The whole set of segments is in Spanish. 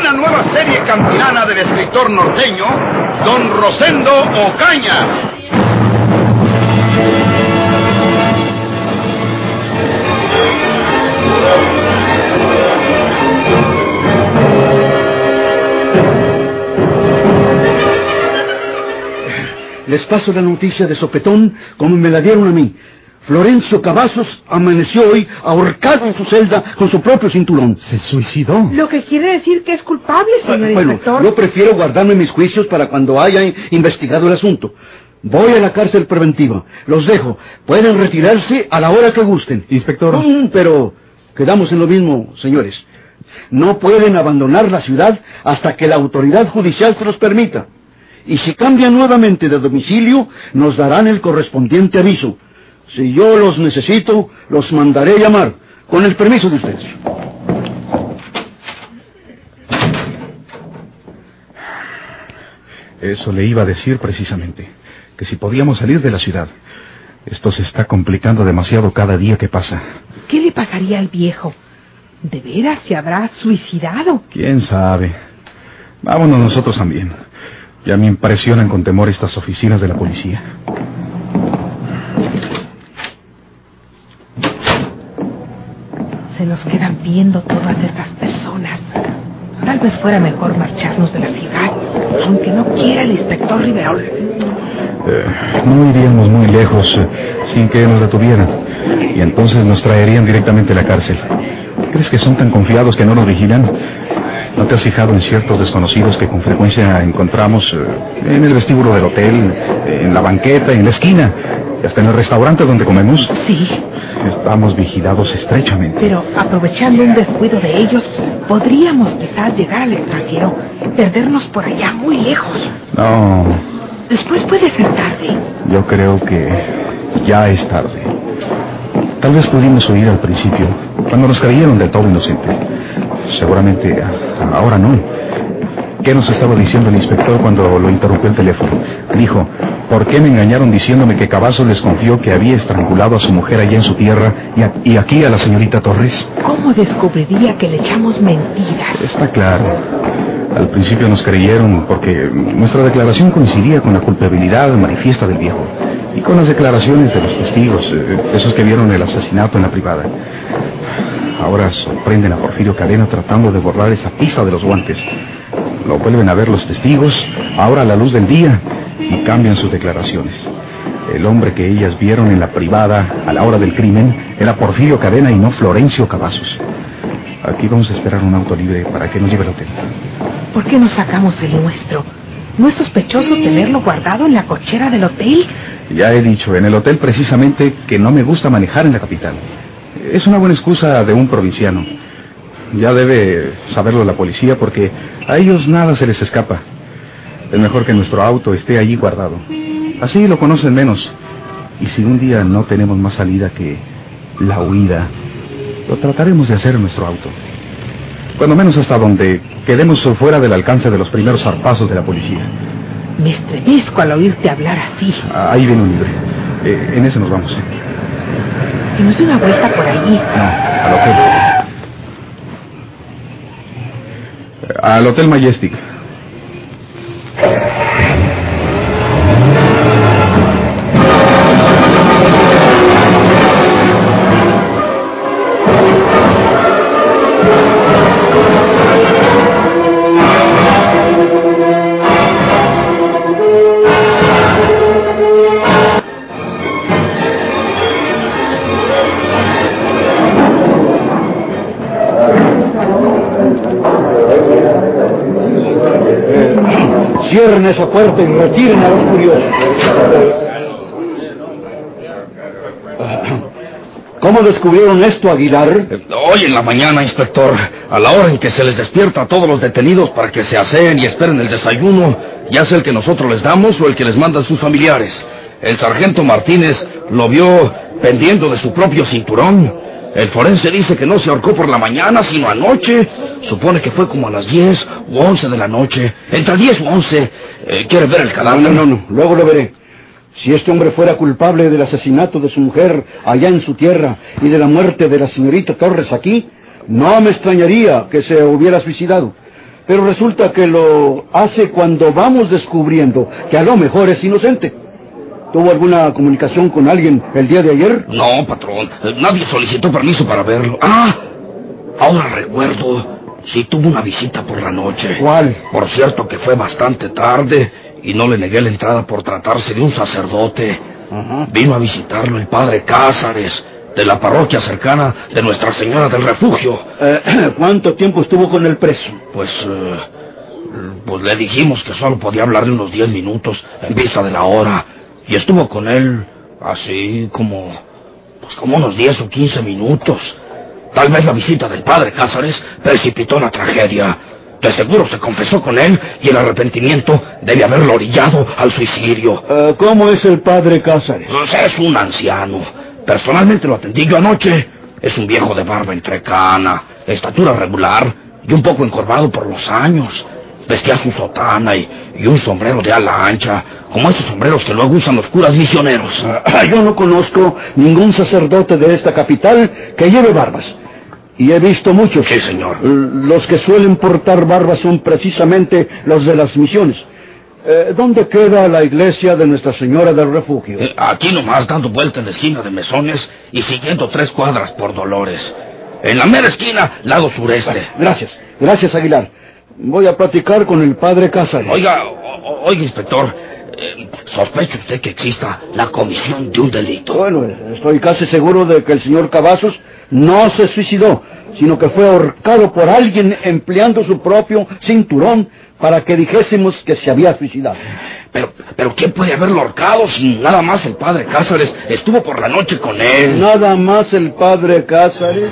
Una nueva serie campinana del escritor norteño, Don Rosendo Ocaña. Les paso la noticia de sopetón como me la dieron a mí. Florencio Cavazos amaneció hoy ahorcado en su celda con su propio cinturón. ¿Se suicidó? Lo que quiere decir que es culpable, señor bueno, inspector. yo prefiero guardarme mis juicios para cuando haya investigado el asunto. Voy a la cárcel preventiva. Los dejo. Pueden retirarse a la hora que gusten. Inspector. Mm, pero quedamos en lo mismo, señores. No pueden abandonar la ciudad hasta que la autoridad judicial se los permita. Y si cambian nuevamente de domicilio, nos darán el correspondiente aviso. Si yo los necesito, los mandaré llamar, con el permiso de ustedes. Eso le iba a decir precisamente, que si podíamos salir de la ciudad. Esto se está complicando demasiado cada día que pasa. ¿Qué le pasaría al viejo? ¿De veras se habrá suicidado? ¿Quién sabe? Vámonos nosotros también. Ya me impresionan con temor estas oficinas de la policía. Se nos quedan viendo todas estas personas. Tal vez fuera mejor marcharnos de la ciudad, aunque no quiera el inspector Riverol. Eh, no iríamos muy lejos eh, sin que nos detuvieran. Y entonces nos traerían directamente a la cárcel. ¿Crees que son tan confiados que no nos vigilan? ¿No te has fijado en ciertos desconocidos que con frecuencia encontramos eh, en el vestíbulo del hotel, en la banqueta, en la esquina, y hasta en el restaurante donde comemos? Sí, Estamos vigilados estrechamente. pero aprovechando un descuido de ellos, podríamos quizás llegar al extranjero, perdernos por allá muy lejos. No, Después puede ser tarde. yo creo que ya es tarde. Tal vez pudimos oír al principio, cuando nos creyeron del todo inocentes. Seguramente ahora no. ¿Qué nos estaba diciendo el inspector cuando lo interrumpió el teléfono? Dijo, ¿por qué me engañaron diciéndome que Cavazos les confió que había estrangulado a su mujer allá en su tierra y, a- y aquí a la señorita Torres? ¿Cómo descubriría que le echamos mentiras? Está claro. Al principio nos creyeron porque nuestra declaración coincidía con la culpabilidad manifiesta del viejo y con las declaraciones de los testigos, eh, esos que vieron el asesinato en la privada. Ahora sorprenden a Porfirio Cadena tratando de borrar esa pista de los guantes. Lo vuelven a ver los testigos, ahora a la luz del día, y cambian sus declaraciones. El hombre que ellas vieron en la privada a la hora del crimen era Porfirio Cadena y no Florencio Cavazos. Aquí vamos a esperar un auto libre para que nos lleve al hotel. ¿Por qué no sacamos el nuestro? ¿No es sospechoso tenerlo guardado en la cochera del hotel? Ya he dicho en el hotel precisamente que no me gusta manejar en la capital. Es una buena excusa de un provinciano. Ya debe saberlo la policía porque a ellos nada se les escapa. Es mejor que nuestro auto esté allí guardado. Así lo conocen menos. Y si un día no tenemos más salida que la huida, lo trataremos de hacer en nuestro auto. Cuando menos hasta donde quedemos fuera del alcance de los primeros zarpazos de la policía. Me estremezco al oírte hablar así. Ahí viene un libre. Eh, en ese nos vamos. Que nos dé una vuelta por allí. No, al hotel. Al Hotel Majestic. Cierren esa puerta y retiren a los curiosos. ¿Cómo descubrieron esto, Aguilar? Hoy en la mañana, inspector, a la hora en que se les despierta a todos los detenidos para que se aseen y esperen el desayuno, ya sea el que nosotros les damos o el que les mandan sus familiares. El sargento Martínez lo vio pendiendo de su propio cinturón. El forense dice que no se ahorcó por la mañana, sino anoche. Supone que fue como a las 10 u 11 de la noche. Entre 10 u 11. Eh, ¿Quiere ver el cadáver? no, no, no, luego lo veré. Si este hombre fuera culpable del asesinato de su mujer allá en su tierra y de la muerte de la señorita Torres aquí, no me extrañaría que se hubiera suicidado. Pero resulta que lo hace cuando vamos descubriendo que a lo mejor es inocente. ¿Tuvo alguna comunicación con alguien el día de ayer? No, patrón. Nadie solicitó permiso para verlo. Ah, ahora recuerdo. Sí tuvo una visita por la noche. ¿Cuál? Por cierto que fue bastante tarde y no le negué la entrada por tratarse de un sacerdote. Vino a visitarlo el padre Cázares, de la parroquia cercana de Nuestra Señora del Refugio. Eh, ¿Cuánto tiempo estuvo con el preso? Pues, eh, pues le dijimos que solo podía hablarle unos 10 minutos en vista de la hora. Y estuvo con él así como, pues como unos 10 o 15 minutos. Tal vez la visita del padre Cázares precipitó la tragedia. De seguro se confesó con él y el arrepentimiento debe haberlo orillado al suicidio. Eh, ¿Cómo es el padre Cázares? Pues es un anciano. Personalmente lo atendí yo anoche. Es un viejo de barba entrecana, estatura regular y un poco encorvado por los años. Vestía su sotana y, y un sombrero de ala ancha, como esos sombreros que luego usan los curas misioneros. Ah, Yo no conozco ningún sacerdote de esta capital que lleve barbas. Y he visto muchos. Sí, señor. Los que suelen portar barbas son precisamente los de las misiones. Eh, ¿Dónde queda la iglesia de Nuestra Señora del Refugio? Eh, Aquí nomás dando vuelta en la esquina de Mesones y siguiendo tres cuadras por Dolores. En la mera esquina, lado sureste. Gracias, gracias Aguilar. Voy a platicar con el padre Cázares. Oiga, o- oiga, inspector, eh, ¿sospecha usted que exista la comisión de un delito? Bueno, estoy casi seguro de que el señor Cavazos no se suicidó, sino que fue ahorcado por alguien empleando su propio cinturón para que dijésemos que se había suicidado. Pero, pero ¿quién puede haberlo ahorcado si nada más el padre Cázares estuvo por la noche con él? Nada más el padre Cázares.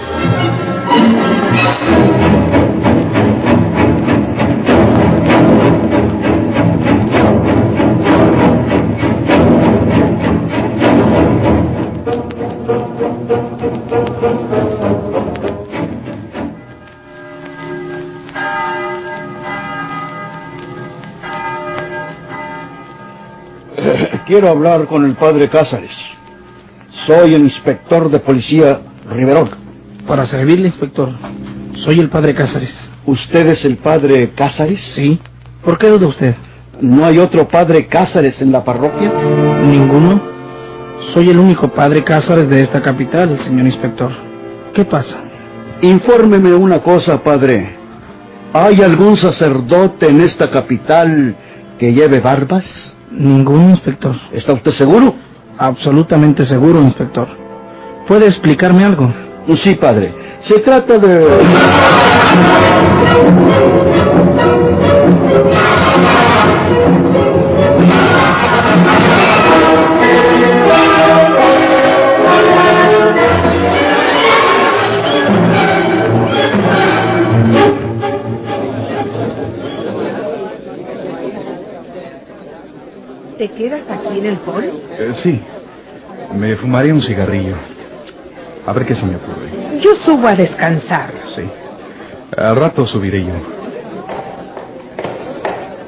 Quiero hablar con el padre Cázares. Soy el inspector de policía Riverón. Para servirle, inspector. Soy el padre Cázares. ¿Usted es el padre Cázares? ¿Sí? ¿Por qué duda usted? ¿No hay otro padre Cázares en la parroquia? ¿Ninguno? Soy el único padre Cázares de esta capital, señor inspector. ¿Qué pasa? Infórmeme una cosa, padre. ¿Hay algún sacerdote en esta capital que lleve barbas? Ninguno, inspector. ¿Está usted seguro? Absolutamente seguro, inspector. ¿Puede explicarme algo? Sí, padre. Se trata de... ¿Te quedas aquí en el hall? Eh, sí. Me fumaría un cigarrillo. A ver qué se me ocurre. Yo subo a descansar. Sí. Al rato subiré yo.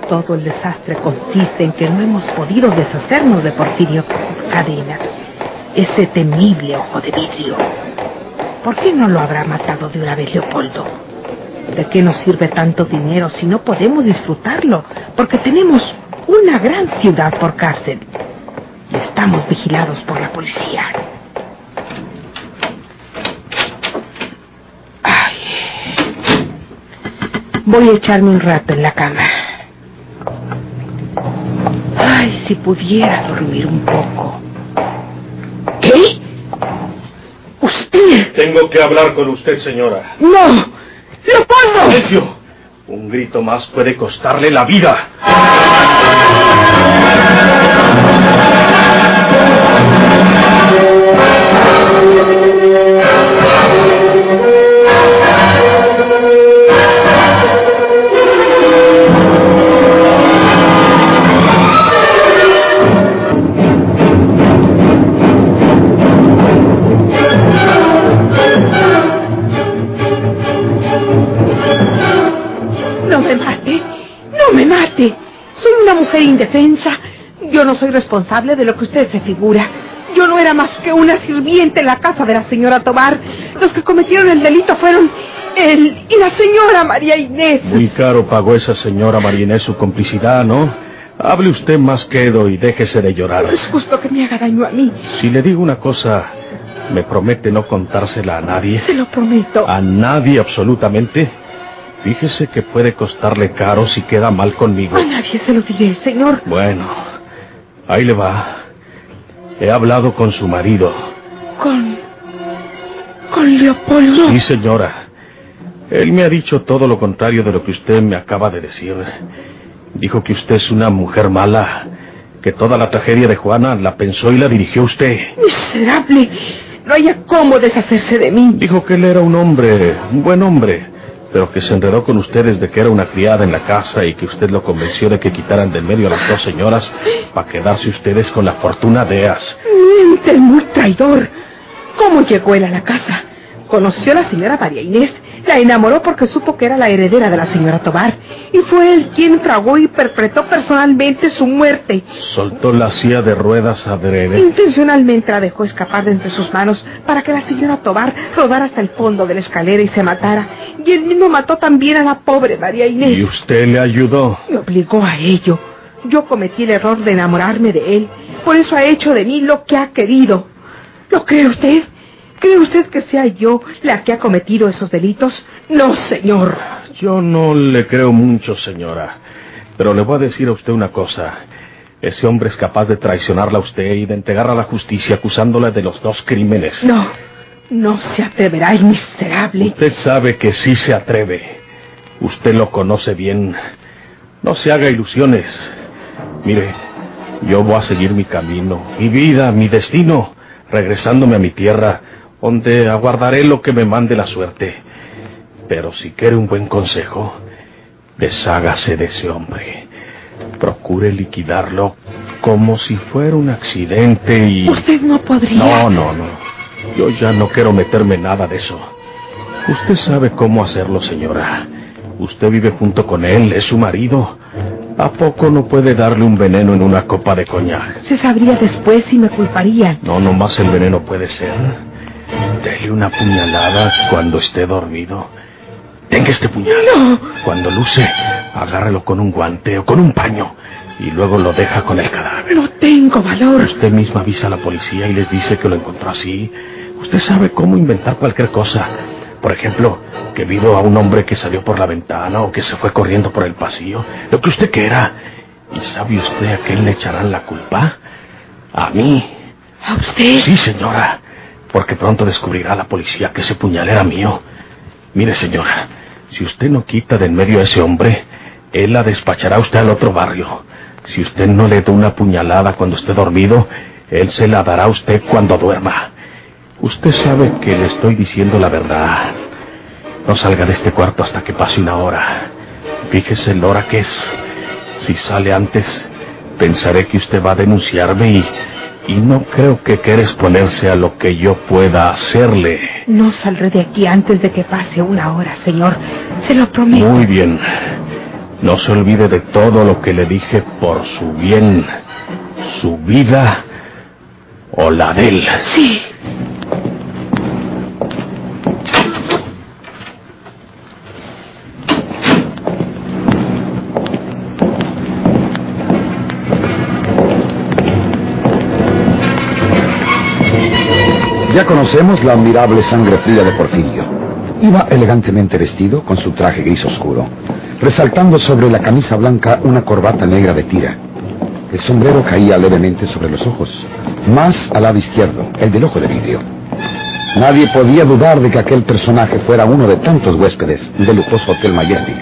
Todo el desastre consiste en que no hemos podido deshacernos de Porfirio Cadena, ese temible ojo de vidrio. ¿Por qué no lo habrá matado de una vez Leopoldo? ¿De qué nos sirve tanto dinero si no podemos disfrutarlo? Porque tenemos una gran ciudad por cárcel y estamos vigilados por la policía. Ay. Voy a echarme un rato en la cama. Ay, si pudiera dormir un poco. ¿Qué? ¿Usted? Tengo que hablar con usted, señora. ¡No! ¡Leopoldo! ¡Silencio! Un grito más puede costarle la vida. Defensa. Yo no soy responsable de lo que usted se figura. Yo no era más que una sirviente en la casa de la señora Tobar. Los que cometieron el delito fueron él y la señora María Inés. Muy caro pagó esa señora María Inés su complicidad, ¿no? Hable usted más quedo y déjese de llorar. Es justo que me haga daño a mí. Si le digo una cosa, ¿me promete no contársela a nadie? Se lo prometo. ¿A nadie absolutamente? Fíjese que puede costarle caro si queda mal conmigo. A nadie se lo diré, señor. Bueno, ahí le va. He hablado con su marido. ¿Con... con Leopoldo? Sí, señora. Él me ha dicho todo lo contrario de lo que usted me acaba de decir. Dijo que usted es una mujer mala, que toda la tragedia de Juana la pensó y la dirigió usted. Miserable. No haya cómo deshacerse de mí. Dijo que él era un hombre, un buen hombre, pero que se enredó con usted desde que era una criada en la casa y que usted lo convenció de que quitaran del medio a las dos señoras para quedarse ustedes con la fortuna de As. Miente, muy traidor. ¿Cómo llegó él a la casa? Conoció a la señora María Inés, la enamoró porque supo que era la heredera de la señora Tobar, y fue él quien tragó y perpetró personalmente su muerte. Soltó la silla de ruedas adrede. Intencionalmente la dejó escapar de entre sus manos para que la señora Tobar rodara hasta el fondo de la escalera y se matara. Y él mismo mató también a la pobre María Inés. ¿Y usted le ayudó? Me obligó a ello. Yo cometí el error de enamorarme de él. Por eso ha hecho de mí lo que ha querido. ¿Lo cree usted? ¿Cree usted que sea yo la que ha cometido esos delitos? No, señor. Yo no le creo mucho, señora. Pero le voy a decir a usted una cosa. Ese hombre es capaz de traicionarla a usted y de entregarla a la justicia acusándola de los dos crímenes. No, no se atreverá el miserable. Usted sabe que sí se atreve. Usted lo conoce bien. No se haga ilusiones. Mire, yo voy a seguir mi camino, mi vida, mi destino, regresándome a mi tierra, donde aguardaré lo que me mande la suerte. Pero si quiere un buen consejo, deshágase de ese hombre. Procure liquidarlo como si fuera un accidente y... Usted no podría. No, no, no. Yo ya no quiero meterme en nada de eso. Usted sabe cómo hacerlo, señora. Usted vive junto con él, es su marido. ¿A poco no puede darle un veneno en una copa de coñac? Se sabría después si me culparían. No, nomás el veneno puede ser. Dele una puñalada cuando esté dormido. Tenga este puñal. No. Cuando luce, agárrelo con un guante o con un paño y luego lo deja con el cadáver. No tengo valor. Usted misma avisa a la policía y les dice que lo encontró así. Usted sabe cómo inventar cualquier cosa. Por ejemplo, que vio a un hombre que salió por la ventana o que se fue corriendo por el pasillo. Lo que usted quiera. ¿Y sabe usted a quién le echarán la culpa? A mí. ¿A usted? Sí, señora. Porque pronto descubrirá la policía que ese puñal era mío. Mire, señora, si usted no quita de en medio a ese hombre, él la despachará a usted al otro barrio. Si usted no le da una puñalada cuando esté dormido, él se la dará a usted cuando duerma. Usted sabe que le estoy diciendo la verdad. No salga de este cuarto hasta que pase una hora. Fíjese la hora que es. Si sale antes, pensaré que usted va a denunciarme y, y no creo que quiera exponerse a lo que yo pueda hacerle. No saldré de aquí antes de que pase una hora, señor. Se lo prometo. Muy bien. No se olvide de todo lo que le dije por su bien, su vida o la de él. Sí. Ya conocemos la admirable sangre fría de Porfirio. Iba elegantemente vestido con su traje gris oscuro, resaltando sobre la camisa blanca una corbata negra de tira. El sombrero caía levemente sobre los ojos, más al lado izquierdo, el del ojo de vidrio. Nadie podía dudar de que aquel personaje fuera uno de tantos huéspedes del lujoso Hotel Majestic.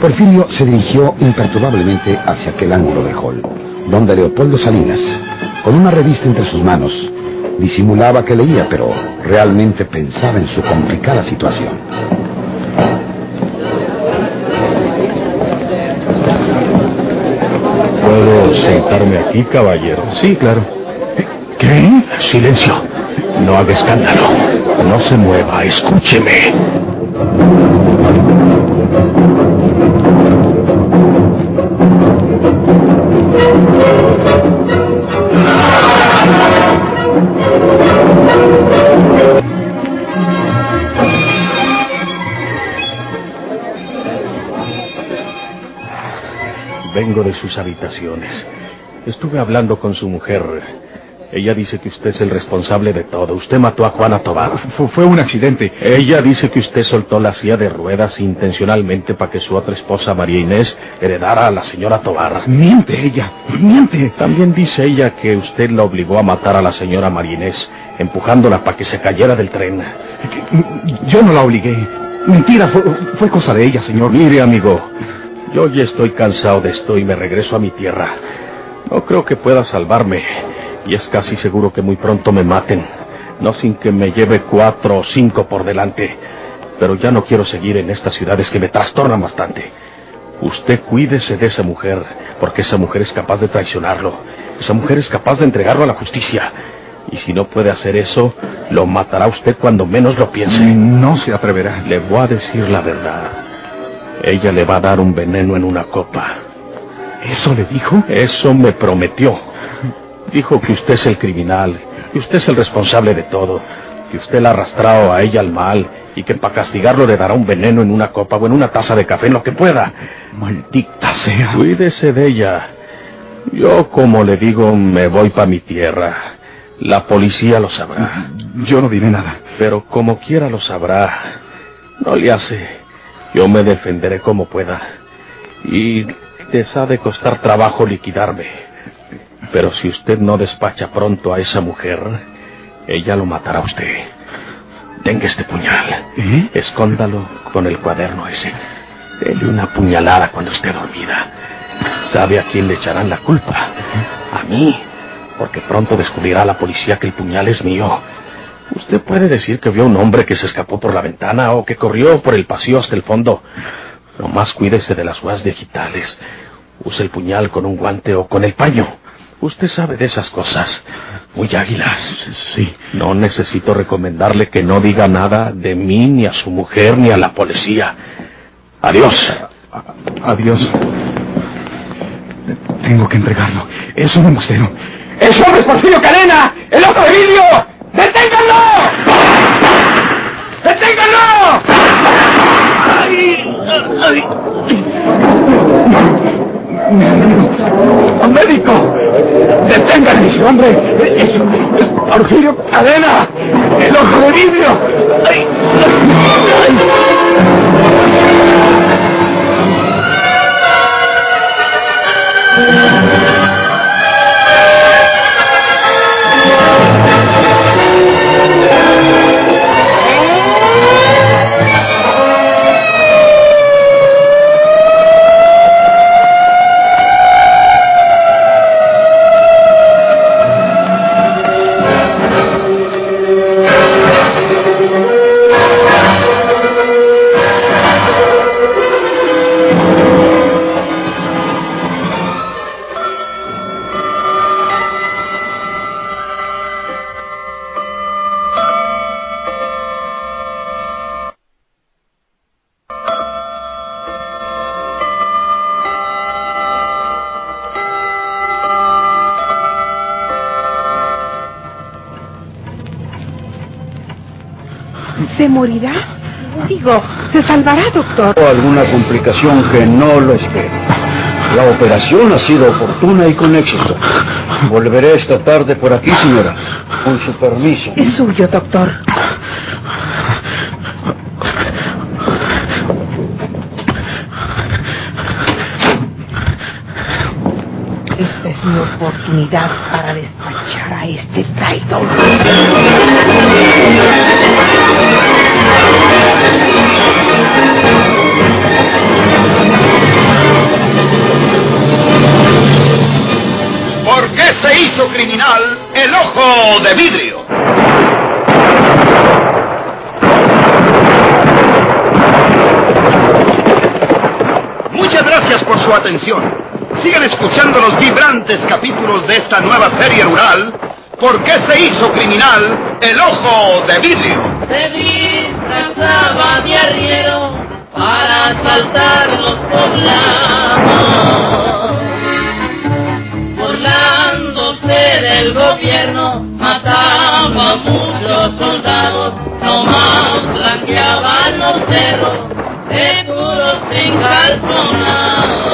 Porfirio se dirigió imperturbablemente hacia aquel ángulo del hall, donde Leopoldo Salinas, con una revista entre sus manos, disimulaba que leía, pero realmente pensaba en su complicada situación. ¿Puedo sentarme aquí, caballero? Sí, claro. ¿Qué? Silencio. No haga escándalo. No se mueva. Escúcheme. Vengo de sus habitaciones. Estuve hablando con su mujer. Ella dice que usted es el responsable de todo. Usted mató a Juana Tobar. Fue, fue un accidente. Ella dice que usted soltó la silla de ruedas intencionalmente para que su otra esposa, María Inés, heredara a la señora Tobar. Miente ella, miente. También dice ella que usted la obligó a matar a la señora María Inés, empujándola para que se cayera del tren. Yo no la obligué. Mentira, fue, fue cosa de ella, señor. Mire, amigo, yo ya estoy cansado de esto y me regreso a mi tierra. No creo que pueda salvarme. Y es casi seguro que muy pronto me maten. No sin que me lleve cuatro o cinco por delante. Pero ya no quiero seguir en estas ciudades que me trastornan bastante. Usted cuídese de esa mujer, porque esa mujer es capaz de traicionarlo. Esa mujer es capaz de entregarlo a la justicia. Y si no puede hacer eso, lo matará usted cuando menos lo piense. No se atreverá. Le voy a decir la verdad. Ella le va a dar un veneno en una copa. ¿Eso le dijo? Eso me prometió. Dijo que usted es el criminal, que usted es el responsable de todo, que usted la ha arrastrado a ella al mal y que para castigarlo le dará un veneno en una copa o en una taza de café, en lo que pueda. Maldita sea. Cuídese de ella. Yo, como le digo, me voy para mi tierra. La policía lo sabrá. Yo no diré nada. Pero como quiera lo sabrá. No le hace. Yo me defenderé como pueda. Y les ha de costar trabajo liquidarme. Pero si usted no despacha pronto a esa mujer, ella lo matará a usted. Tenga este puñal. ¿Eh? Escóndalo con el cuaderno ese. Dele una puñalada cuando esté dormida. ¿Sabe a quién le echarán la culpa? A mí. Porque pronto descubrirá la policía que el puñal es mío. Usted puede decir que vio un hombre que se escapó por la ventana o que corrió por el pasillo hasta el fondo. Nomás cuídese de las huellas digitales. Use el puñal con un guante o con el paño. Usted sabe de esas cosas. Muy águilas. Sí. No necesito recomendarle que no diga nada de mí, ni a su mujer, ni a la policía. Adiós. Adiós. Tengo que entregarlo. Es un embustero. ¡Es hombre es Porfirio Cadena! ¡El ojo de vidrio! ¡Deténganlo! ¡Deténganlo! ¡Ay! ¡Médico! ¡Médico! ¡Deténganlo, ese hombre! ¡Es, es Porfirio Cadena! ¡El ojo de vidrio! ¡Ay! ¡Ay! Morirá? Digo, ¿se salvará, doctor? O alguna complicación que no lo espero. La operación ha sido oportuna y con éxito. Volveré esta tarde por aquí, señora, con su permiso. Es suyo, doctor. Esta es mi oportunidad para despachar a este traidor. ¿Por hizo criminal el ojo de vidrio? Muchas gracias por su atención. Sigan escuchando los vibrantes capítulos de esta nueva serie rural. ¿Por qué se hizo criminal el ojo de vidrio? se disfrazaba de arriero para asaltar los poblados apoderándose del gobierno, mataba a muchos soldados, nomás blanqueaban los cerros, de duros sin calzonar.